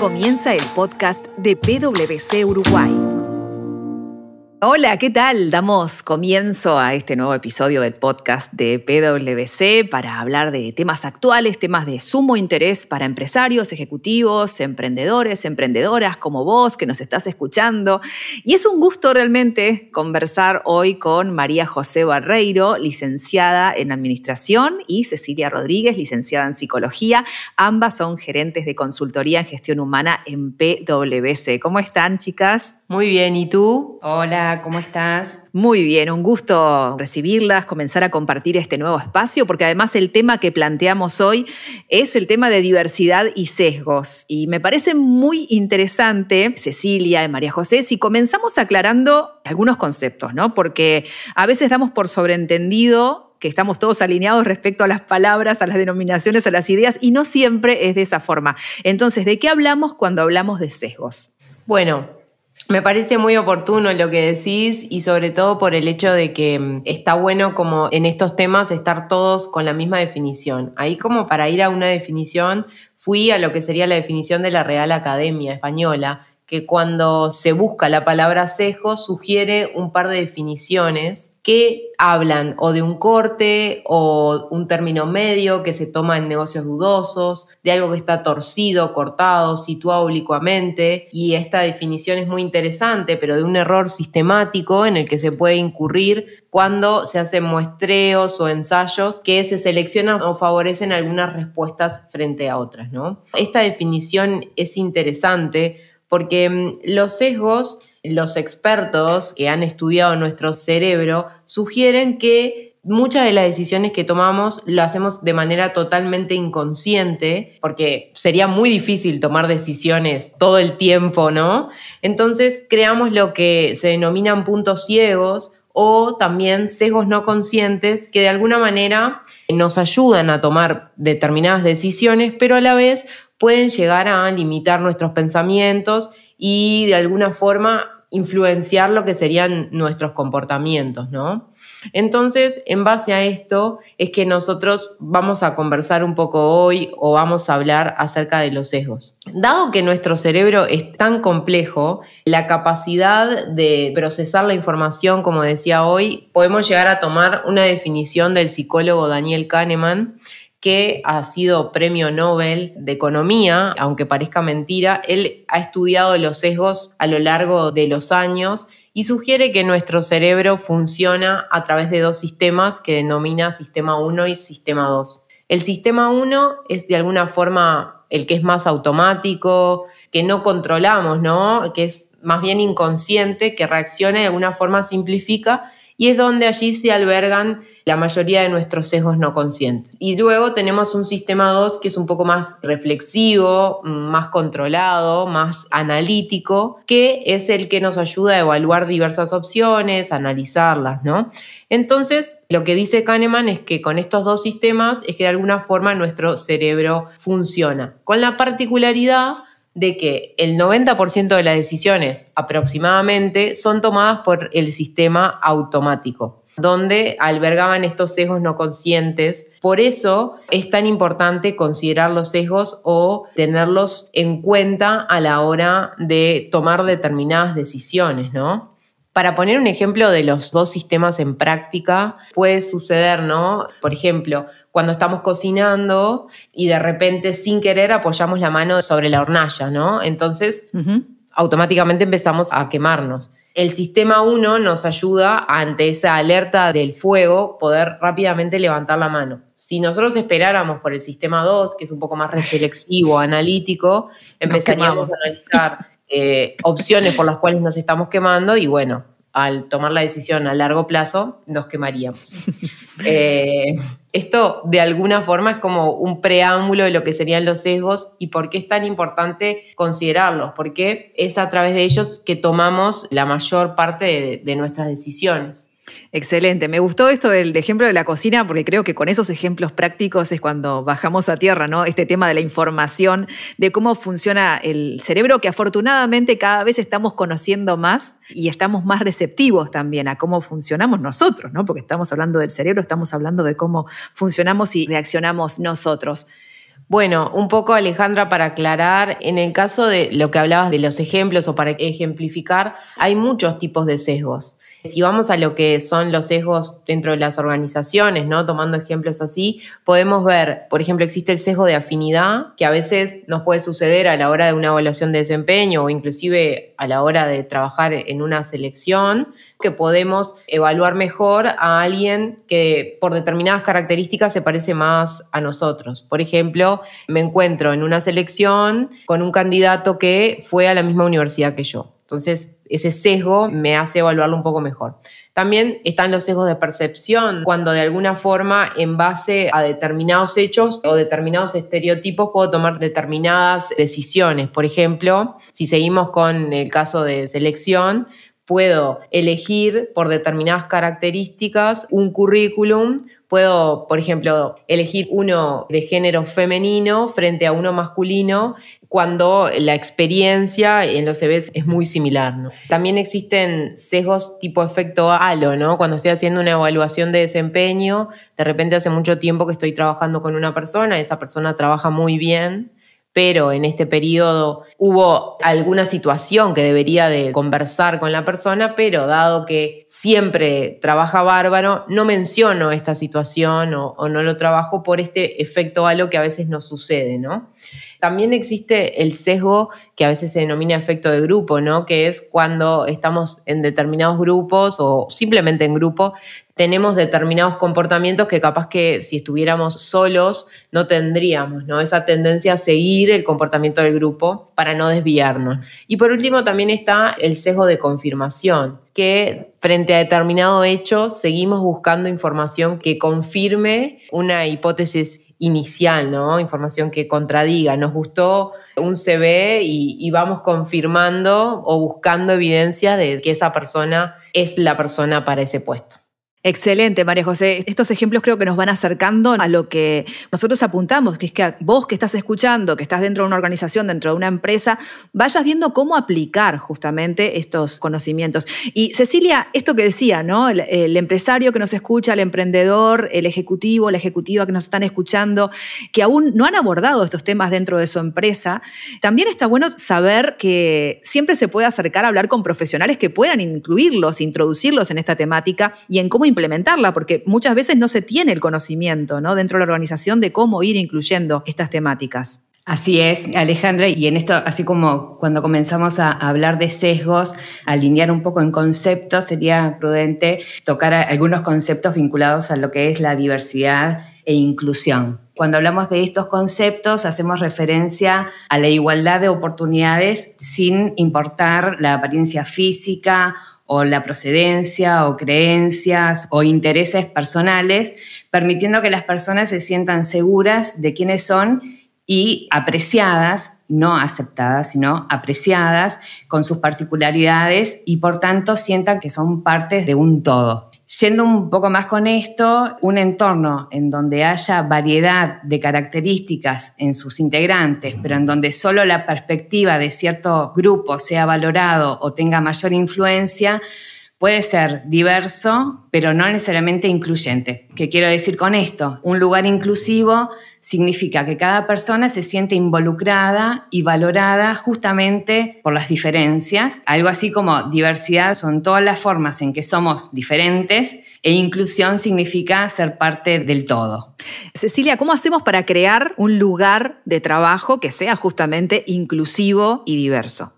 Comienza el podcast de PwC Uruguay. Hola, ¿qué tal? Damos comienzo a este nuevo episodio del podcast de PwC para hablar de temas actuales, temas de sumo interés para empresarios, ejecutivos, emprendedores, emprendedoras como vos que nos estás escuchando. Y es un gusto realmente conversar hoy con María José Barreiro, licenciada en Administración, y Cecilia Rodríguez, licenciada en Psicología. Ambas son gerentes de consultoría en gestión humana en PwC. ¿Cómo están, chicas? Muy bien, ¿y tú? Hola. ¿Cómo estás? Muy bien, un gusto recibirlas, comenzar a compartir este nuevo espacio, porque además el tema que planteamos hoy es el tema de diversidad y sesgos. Y me parece muy interesante, Cecilia y María José, si comenzamos aclarando algunos conceptos, ¿no? Porque a veces damos por sobreentendido que estamos todos alineados respecto a las palabras, a las denominaciones, a las ideas, y no siempre es de esa forma. Entonces, ¿de qué hablamos cuando hablamos de sesgos? Bueno, me parece muy oportuno lo que decís y sobre todo por el hecho de que mm, está bueno como en estos temas estar todos con la misma definición. Ahí como para ir a una definición fui a lo que sería la definición de la Real Academia Española, que cuando se busca la palabra sesgo sugiere un par de definiciones que hablan o de un corte o un término medio que se toma en negocios dudosos, de algo que está torcido, cortado, situado oblicuamente. Y esta definición es muy interesante, pero de un error sistemático en el que se puede incurrir cuando se hacen muestreos o ensayos que se seleccionan o favorecen algunas respuestas frente a otras. ¿no? Esta definición es interesante porque mm, los sesgos, los expertos que han estudiado nuestro cerebro sugieren que muchas de las decisiones que tomamos lo hacemos de manera totalmente inconsciente, porque sería muy difícil tomar decisiones todo el tiempo, ¿no? Entonces creamos lo que se denominan puntos ciegos o también sesgos no conscientes que de alguna manera nos ayudan a tomar determinadas decisiones, pero a la vez pueden llegar a limitar nuestros pensamientos y de alguna forma influenciar lo que serían nuestros comportamientos, ¿no? Entonces, en base a esto, es que nosotros vamos a conversar un poco hoy o vamos a hablar acerca de los sesgos. Dado que nuestro cerebro es tan complejo, la capacidad de procesar la información, como decía hoy, podemos llegar a tomar una definición del psicólogo Daniel Kahneman, que ha sido premio Nobel de Economía, aunque parezca mentira, él ha estudiado los sesgos a lo largo de los años y sugiere que nuestro cerebro funciona a través de dos sistemas que denomina sistema 1 y sistema 2. El sistema 1 es de alguna forma el que es más automático, que no controlamos, ¿no? Que es más bien inconsciente, que reacciona de alguna forma simplifica y es donde allí se albergan la mayoría de nuestros sesgos no conscientes. Y luego tenemos un sistema 2 que es un poco más reflexivo, más controlado, más analítico, que es el que nos ayuda a evaluar diversas opciones, analizarlas, ¿no? Entonces, lo que dice Kahneman es que con estos dos sistemas es que de alguna forma nuestro cerebro funciona, con la particularidad de que el 90% de las decisiones aproximadamente son tomadas por el sistema automático donde albergaban estos sesgos no conscientes. Por eso es tan importante considerar los sesgos o tenerlos en cuenta a la hora de tomar determinadas decisiones, ¿no? Para poner un ejemplo de los dos sistemas en práctica, puede suceder, ¿no? Por ejemplo, cuando estamos cocinando y de repente sin querer apoyamos la mano sobre la hornalla, ¿no? Entonces, automáticamente empezamos a quemarnos. El sistema 1 nos ayuda ante esa alerta del fuego poder rápidamente levantar la mano. Si nosotros esperáramos por el sistema 2, que es un poco más reflexivo, analítico, empezaríamos a analizar eh, opciones por las cuales nos estamos quemando y bueno, al tomar la decisión a largo plazo, nos quemaríamos. Eh, esto de alguna forma es como un preámbulo de lo que serían los sesgos y por qué es tan importante considerarlos, porque es a través de ellos que tomamos la mayor parte de nuestras decisiones. Excelente, me gustó esto del ejemplo de la cocina porque creo que con esos ejemplos prácticos es cuando bajamos a tierra, ¿no? Este tema de la información, de cómo funciona el cerebro, que afortunadamente cada vez estamos conociendo más y estamos más receptivos también a cómo funcionamos nosotros, ¿no? Porque estamos hablando del cerebro, estamos hablando de cómo funcionamos y reaccionamos nosotros. Bueno, un poco Alejandra para aclarar, en el caso de lo que hablabas de los ejemplos o para ejemplificar, hay muchos tipos de sesgos. Si vamos a lo que son los sesgos dentro de las organizaciones, ¿no? Tomando ejemplos así, podemos ver, por ejemplo, existe el sesgo de afinidad, que a veces nos puede suceder a la hora de una evaluación de desempeño o inclusive a la hora de trabajar en una selección, que podemos evaluar mejor a alguien que por determinadas características se parece más a nosotros. Por ejemplo, me encuentro en una selección con un candidato que fue a la misma universidad que yo. Entonces, ese sesgo me hace evaluarlo un poco mejor. También están los sesgos de percepción, cuando de alguna forma en base a determinados hechos o determinados estereotipos puedo tomar determinadas decisiones. Por ejemplo, si seguimos con el caso de selección, puedo elegir por determinadas características un currículum, puedo, por ejemplo, elegir uno de género femenino frente a uno masculino cuando la experiencia en los CVs es muy similar. También existen sesgos tipo efecto halo, ¿no? Cuando estoy haciendo una evaluación de desempeño, de repente hace mucho tiempo que estoy trabajando con una persona, esa persona trabaja muy bien, pero en este periodo hubo alguna situación que debería de conversar con la persona, pero dado que siempre trabaja bárbaro, no menciono esta situación o, o no lo trabajo por este efecto halo que a veces nos sucede, ¿no? También existe el sesgo que a veces se denomina efecto de grupo, ¿no? Que es cuando estamos en determinados grupos o simplemente en grupo, tenemos determinados comportamientos que capaz que si estuviéramos solos no tendríamos, ¿no? Esa tendencia a seguir el comportamiento del grupo para no desviarnos. Y por último también está el sesgo de confirmación, que frente a determinado hecho seguimos buscando información que confirme una hipótesis inicial, ¿no? Información que contradiga. Nos gustó un CV y, y, vamos confirmando o buscando evidencia de que esa persona es la persona para ese puesto. Excelente, María José. Estos ejemplos creo que nos van acercando a lo que nosotros apuntamos, que es que vos que estás escuchando, que estás dentro de una organización, dentro de una empresa, vayas viendo cómo aplicar justamente estos conocimientos. Y Cecilia, esto que decía, ¿no? El, el empresario que nos escucha, el emprendedor, el ejecutivo, la ejecutiva que nos están escuchando, que aún no han abordado estos temas dentro de su empresa, también está bueno saber que siempre se puede acercar a hablar con profesionales que puedan incluirlos, introducirlos en esta temática y en cómo implementarla, porque muchas veces no se tiene el conocimiento ¿no? dentro de la organización de cómo ir incluyendo estas temáticas. Así es, Alejandra, y en esto, así como cuando comenzamos a hablar de sesgos, alinear un poco en conceptos, sería prudente tocar algunos conceptos vinculados a lo que es la diversidad e inclusión. Cuando hablamos de estos conceptos, hacemos referencia a la igualdad de oportunidades sin importar la apariencia física o la procedencia o creencias o intereses personales, permitiendo que las personas se sientan seguras de quiénes son y apreciadas, no aceptadas, sino apreciadas con sus particularidades y por tanto sientan que son partes de un todo. Yendo un poco más con esto, un entorno en donde haya variedad de características en sus integrantes, pero en donde solo la perspectiva de cierto grupo sea valorado o tenga mayor influencia, puede ser diverso, pero no necesariamente incluyente. ¿Qué quiero decir con esto? Un lugar inclusivo significa que cada persona se siente involucrada y valorada justamente por las diferencias. Algo así como diversidad son todas las formas en que somos diferentes e inclusión significa ser parte del todo. Cecilia, ¿cómo hacemos para crear un lugar de trabajo que sea justamente inclusivo y diverso?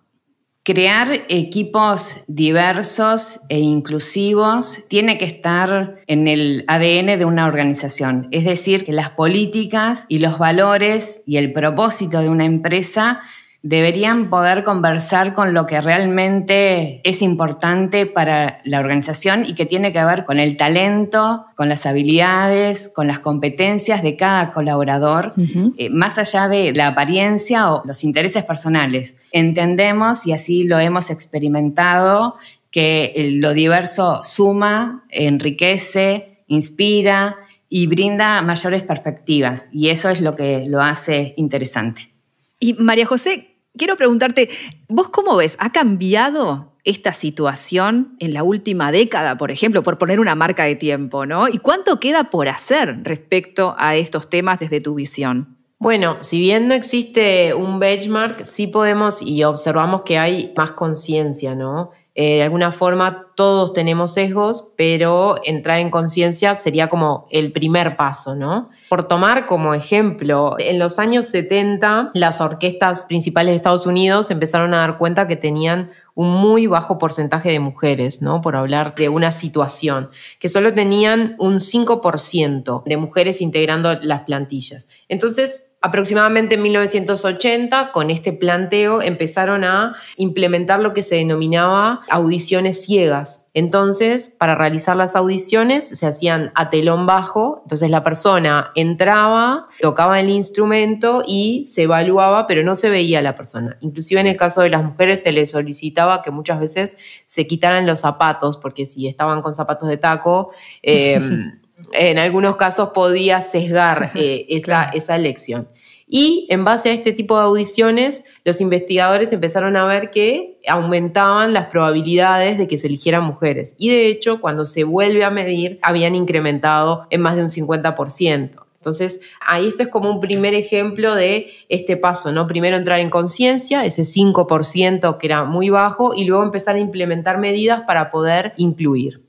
Crear equipos diversos e inclusivos tiene que estar en el ADN de una organización. Es decir, que las políticas y los valores y el propósito de una empresa deberían poder conversar con lo que realmente es importante para la organización y que tiene que ver con el talento, con las habilidades, con las competencias de cada colaborador, eh, más allá de la apariencia o los intereses personales. Entendemos, y así lo hemos experimentado, que lo diverso suma, enriquece, inspira y brinda mayores perspectivas, y eso es lo que lo hace interesante. Y María José, quiero preguntarte, ¿vos cómo ves? ¿Ha cambiado esta situación en la última década, por ejemplo, por poner una marca de tiempo, ¿no? ¿Y cuánto queda por hacer respecto a estos temas desde tu visión? Bueno, si bien no existe un benchmark, sí podemos y observamos que hay más conciencia, ¿no? Eh, de alguna forma todos tenemos sesgos, pero entrar en conciencia sería como el primer paso, ¿no? Por tomar como ejemplo, en los años 70 las orquestas principales de Estados Unidos empezaron a dar cuenta que tenían un muy bajo porcentaje de mujeres, ¿no? Por hablar de una situación, que solo tenían un 5% de mujeres integrando las plantillas. Entonces, Aproximadamente en 1980, con este planteo, empezaron a implementar lo que se denominaba audiciones ciegas. Entonces, para realizar las audiciones se hacían a telón bajo, entonces la persona entraba, tocaba el instrumento y se evaluaba, pero no se veía a la persona. Inclusive en el caso de las mujeres se les solicitaba que muchas veces se quitaran los zapatos, porque si estaban con zapatos de taco, eh, en algunos casos podía sesgar eh, esa, esa elección. Y en base a este tipo de audiciones, los investigadores empezaron a ver que aumentaban las probabilidades de que se eligieran mujeres. Y de hecho, cuando se vuelve a medir, habían incrementado en más de un 50%. Entonces, ahí esto es como un primer ejemplo de este paso, ¿no? Primero entrar en conciencia, ese 5% que era muy bajo, y luego empezar a implementar medidas para poder incluir.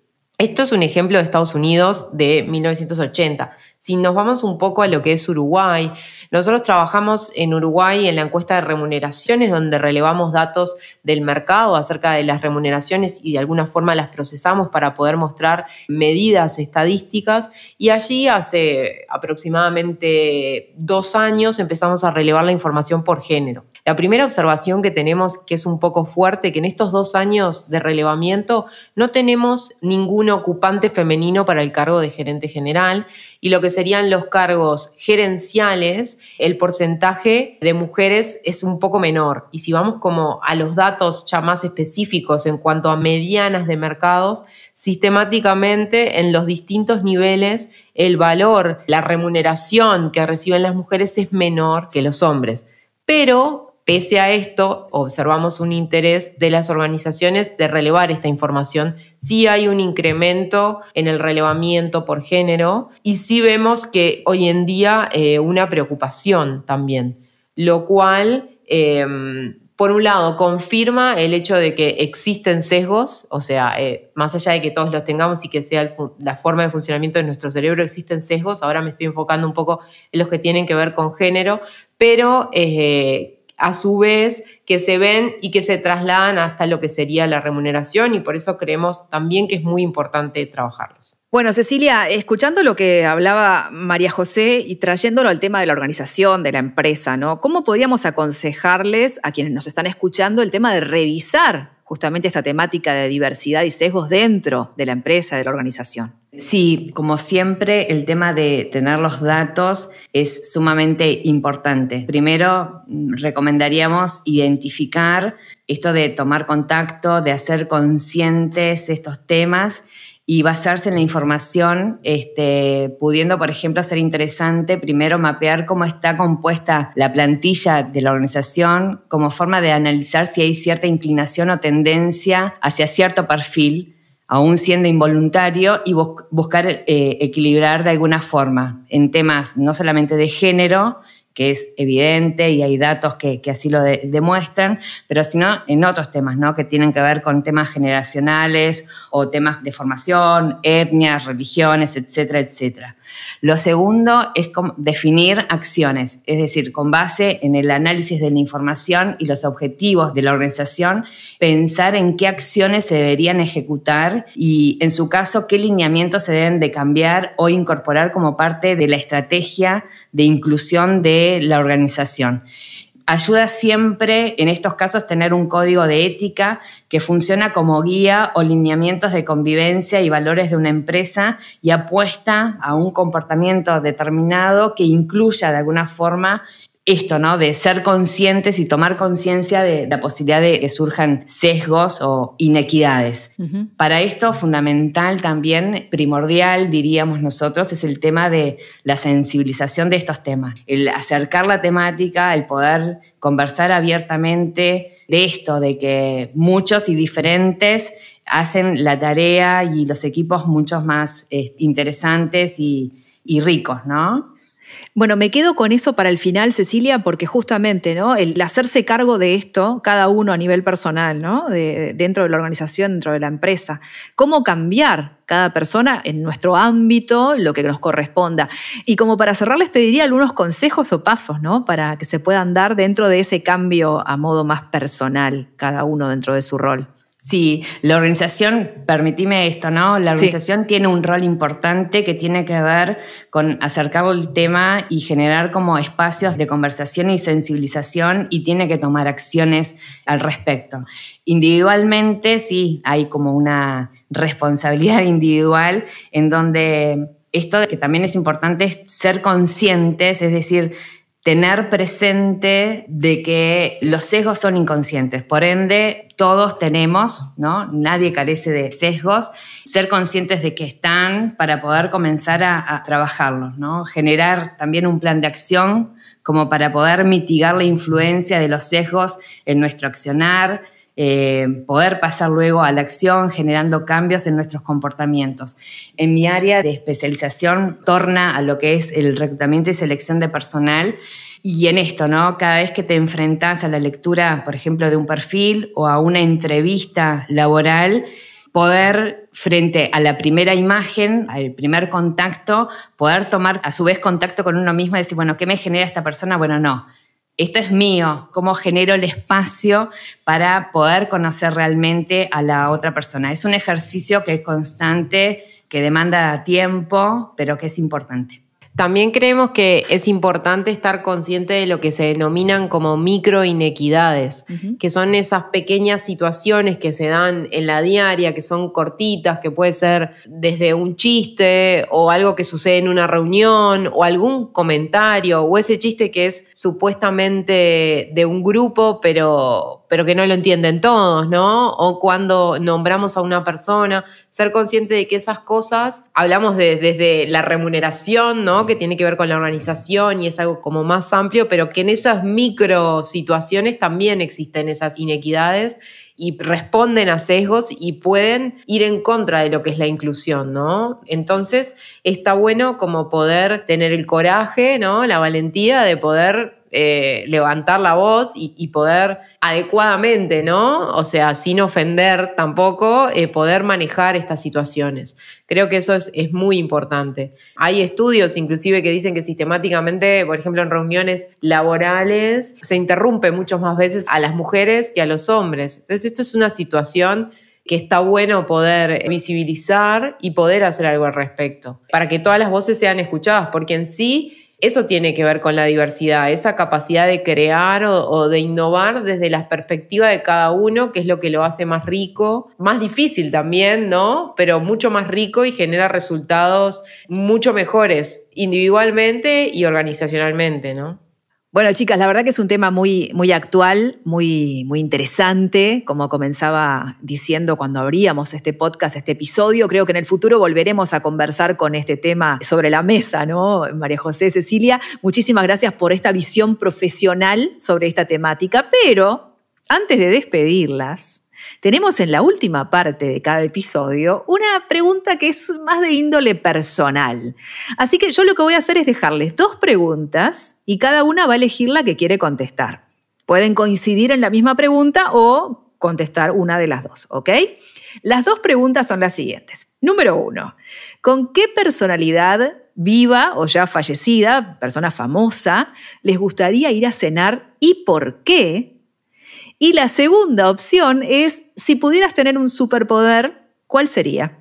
Esto es un ejemplo de Estados Unidos de 1980. Si nos vamos un poco a lo que es Uruguay, nosotros trabajamos en Uruguay en la encuesta de remuneraciones, donde relevamos datos del mercado acerca de las remuneraciones y de alguna forma las procesamos para poder mostrar medidas estadísticas. Y allí hace aproximadamente dos años empezamos a relevar la información por género. La primera observación que tenemos, que es un poco fuerte, que en estos dos años de relevamiento no tenemos ningún ocupante femenino para el cargo de gerente general y lo que serían los cargos gerenciales, el porcentaje de mujeres es un poco menor. Y si vamos como a los datos ya más específicos en cuanto a medianas de mercados, sistemáticamente en los distintos niveles el valor, la remuneración que reciben las mujeres es menor que los hombres. Pero Pese a esto, observamos un interés de las organizaciones de relevar esta información. Sí hay un incremento en el relevamiento por género y sí vemos que hoy en día eh, una preocupación también, lo cual, em, por un lado, confirma el hecho de que existen sesgos, o sea, eh, más allá de que todos los tengamos y que sea la forma de funcionamiento de nuestro cerebro, existen sesgos. Ahora me estoy enfocando un poco en los que tienen que ver con género, pero... A su vez que se ven y que se trasladan hasta lo que sería la remuneración y por eso creemos también que es muy importante trabajarlos. Bueno, Cecilia, escuchando lo que hablaba María José y trayéndolo al tema de la organización, de la empresa, ¿no? ¿Cómo podríamos aconsejarles a quienes nos están escuchando el tema de revisar justamente esta temática de diversidad y sesgos dentro de la empresa, de la organización? Sí, como siempre, el tema de tener los datos es sumamente importante. Primero, recomendaríamos identificar esto de tomar contacto, de hacer conscientes estos temas y basarse en la información, este, pudiendo, por ejemplo, ser interesante primero mapear cómo está compuesta la plantilla de la organización como forma de analizar si hay cierta inclinación o tendencia hacia cierto perfil aún siendo involuntario, y buscar eh, equilibrar de alguna forma en temas no solamente de género, que es evidente y hay datos que, así lo demuestran, pero sino en otros temas, ¿no? Que tienen que ver con temas generacionales o temas de formación, etnias, religiones, etcétera, etcétera. Lo segundo es definir acciones, es decir, con base en el análisis de la información y los objetivos de la organización, pensar en qué acciones se deberían ejecutar y, en su caso, qué lineamientos se deben de cambiar o incorporar como parte de la estrategia de inclusión de la organización. Ayuda siempre en estos casos tener un código de ética que funciona como guía o lineamientos de convivencia y valores de una empresa y apuesta a un comportamiento determinado que incluya de alguna forma esto, ¿no? De ser conscientes y tomar conciencia de la posibilidad de que surjan sesgos o inequidades. Para esto, fundamental también, primordial, diríamos nosotros, es el tema de la sensibilización de estos temas. El acercar la temática, el poder conversar abiertamente de esto, de que muchos y diferentes hacen la tarea y los equipos mucho más eh, interesantes y, y ricos, ¿no? Bueno, me quedo con eso para el final, Cecilia, porque justamente, ¿no? El hacerse cargo de esto, cada uno a nivel personal, ¿no? De, dentro de la organización, dentro de la empresa. Cómo cambiar cada persona en nuestro ámbito, lo que nos corresponda. Y como para cerrar, les pediría algunos consejos o pasos, ¿no? Para que se puedan dar dentro de ese cambio a modo más personal, cada uno dentro de su rol. Sí, la organización, permitime esto, ¿no? La organización tiene un rol importante que tiene que ver con acercar el tema y generar como espacios de conversación y sensibilización y tiene que tomar acciones al respecto. Individualmente, sí, hay como una responsabilidad individual en donde esto que también es importante es ser conscientes, es decir, tener presente de que los sesgos son inconscientes, por ende todos tenemos, ¿no? Nadie carece de sesgos, ser conscientes de que están para poder comenzar a, trabajarlos, ¿no? Generar también un plan de acción como para poder mitigar la influencia de los sesgos en nuestro accionar, eh, poder pasar luego a la acción generando cambios en nuestros comportamientos. En mi área de especialización torna a lo que es el reclutamiento y selección de personal. Y en esto, ¿no? Cada vez que te enfrentas a la lectura, por ejemplo, de un perfil o a una entrevista laboral, poder, frente a la primera imagen, al primer contacto, poder tomar a su vez contacto con uno mismo y decir, bueno, ¿qué me genera esta persona? Bueno, no esto es mío, cómo genero el espacio para poder conocer realmente a la otra persona. Es un ejercicio que es constante, que demanda tiempo, pero que es importante. También creemos que es importante estar consciente de lo que se denominan como micro inequidades, que son esas pequeñas situaciones que se dan en la diaria, que son cortitas, que puede ser desde un chiste o algo que sucede en una reunión o algún comentario o ese chiste que es supuestamente de un grupo, pero pero que no lo entienden todos, ¿no? O cuando nombramos a una persona, ser consciente de que esas cosas, hablamos de, desde la remuneración, ¿no? Que tiene que ver con la organización y es algo como más amplio, pero que en esas micro situaciones también existen esas inequidades y responden a sesgos y pueden ir en contra de lo que es la inclusión, ¿no? Entonces, está bueno como poder tener el coraje, ¿no? La valentía de poder eh, levantar la voz y, poder adecuadamente, ¿no? O sea, sin ofender tampoco, eh, poder manejar estas situaciones. Creo que eso es, muy importante. Hay estudios inclusive que dicen que sistemáticamente, por ejemplo, en reuniones laborales, se interrumpe muchas más veces a las mujeres que a los hombres. Entonces, esto es una situación que está bueno poder visibilizar y poder hacer algo al respecto, para que todas las voces sean escuchadas, porque en sí eso tiene que ver con la diversidad, esa capacidad de crear o, de innovar desde la perspectiva de cada uno, que es lo que lo hace más rico, más difícil también, ¿no? Pero mucho más rico y genera resultados mucho mejores individualmente y organizacionalmente, ¿no? Bueno, chicas, la verdad que es un tema muy, muy actual, muy, muy interesante. Como comenzaba diciendo cuando abríamos este podcast, este episodio, creo que en el futuro volveremos a conversar con este tema sobre la mesa, ¿no? María José, Cecilia, muchísimas gracias por esta visión profesional sobre esta temática, pero antes de despedirlas, tenemos en la última parte de cada episodio una pregunta que es más de índole personal. Así que yo lo que voy a hacer es dejarles dos preguntas y cada una va a elegir la que quiere contestar. Pueden coincidir en la misma pregunta o contestar una de las dos, ¿ok? Las dos preguntas son las siguientes. Número uno, ¿con qué personalidad viva o ya fallecida, persona famosa, les gustaría ir a cenar y por qué? Y la segunda opción es, si pudieras tener un superpoder, ¿cuál sería?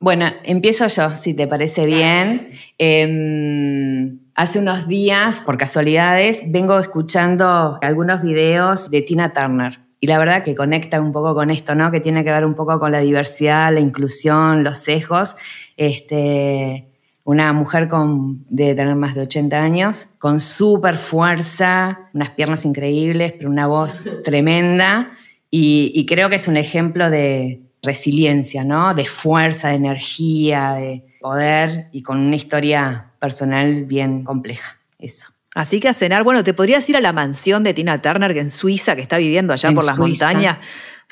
Bueno, empiezo yo, si te parece bien. Em, hace unos días, por casualidades, vengo escuchando algunos videos de Tina Turner. Y la verdad que conecta un poco con esto, ¿no? Que tiene que ver un poco con la diversidad, la inclusión, los sesgos. Este, una mujer con, de tener más de 80 años, con súper fuerza, unas piernas increíbles, pero una voz tremenda. Y, creo que es un ejemplo de resiliencia, ¿no? De fuerza, de energía, de poder y con una historia personal bien compleja. Eso. Así que a cenar, bueno, te podrías ir a la mansión de Tina Turner, que en Suiza, que está viviendo allá por las montañas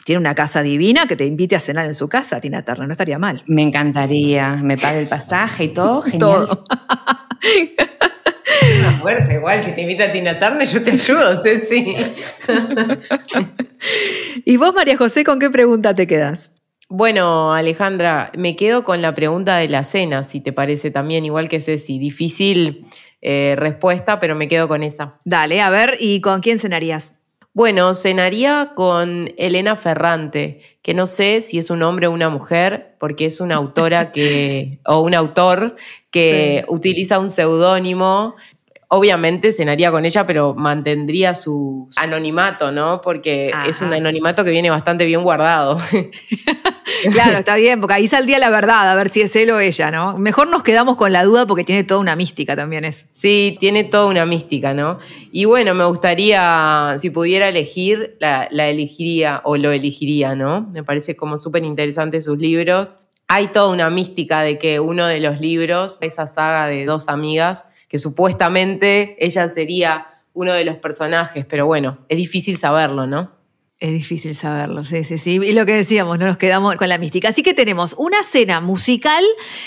tiene una casa divina, que te invite a cenar en su casa, Tina Turner, no estaría mal. Me encantaría, me pague el pasaje y todo, genial. Todo. fuerza, igual, si te invita a Tina Turner, yo te ayudo, sí. ¿Y vos, María José, con qué pregunta te quedas? Bueno, Alejandra, me quedo con la pregunta de la cena, si te parece también, igual que Ceci. Difícil eh, respuesta, pero me quedo con esa. Dale, a ver, ¿y con quién cenarías? Bueno, cenaría con Elena Ferrante, que no sé si es un hombre o una mujer, porque es una autora que, o un autor que utiliza un seudónimo obviamente cenaría con ella, pero mantendría su anonimato, ¿no? Porque es un anonimato que viene bastante bien guardado. claro, está bien, porque ahí saldría la verdad, a ver si es él o ella, ¿no? Mejor nos quedamos con la duda porque tiene toda una mística también es. Sí, tiene toda una mística, ¿no? Y bueno, me gustaría, si pudiera elegir, la, elegiría o lo elegiría, ¿no? Me parece como súper interesante sus libros. Hay toda una mística de que uno de los libros, esa saga de dos amigas, que supuestamente ella sería uno de los personajes, pero bueno, es difícil saberlo, ¿no? Es difícil saberlo, sí, sí, sí. Y lo que decíamos, no nos quedamos con la mística. Así que tenemos una cena musical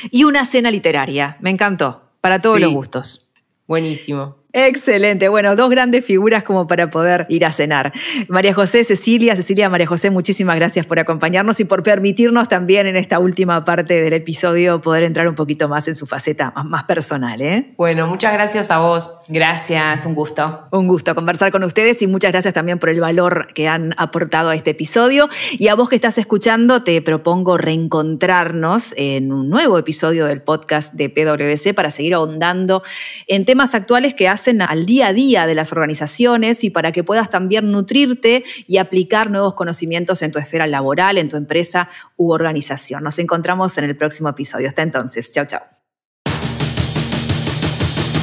y una cena literaria. Me encantó, para todos los gustos. Buenísimo. Excelente. Bueno, dos grandes figuras como para poder ir a cenar. María José, Cecilia, Cecilia, María José, muchísimas gracias por acompañarnos y por permitirnos también en esta última parte del episodio poder entrar un poquito más en su faceta más, personal. ¿eh? Bueno, muchas gracias a vos. Gracias, un gusto. Un gusto conversar con ustedes y muchas gracias también por el valor que han aportado a este episodio. Y a vos que estás escuchando, te propongo reencontrarnos en un nuevo episodio del podcast de PwC para seguir ahondando en temas actuales que al día a día de las organizaciones y para que puedas también nutrirte y aplicar nuevos conocimientos en tu esfera laboral, en tu empresa u organización. Nos encontramos en el próximo episodio. Hasta entonces. Chao, chao.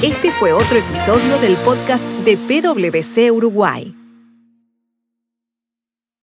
Este fue otro episodio del podcast de PwC Uruguay.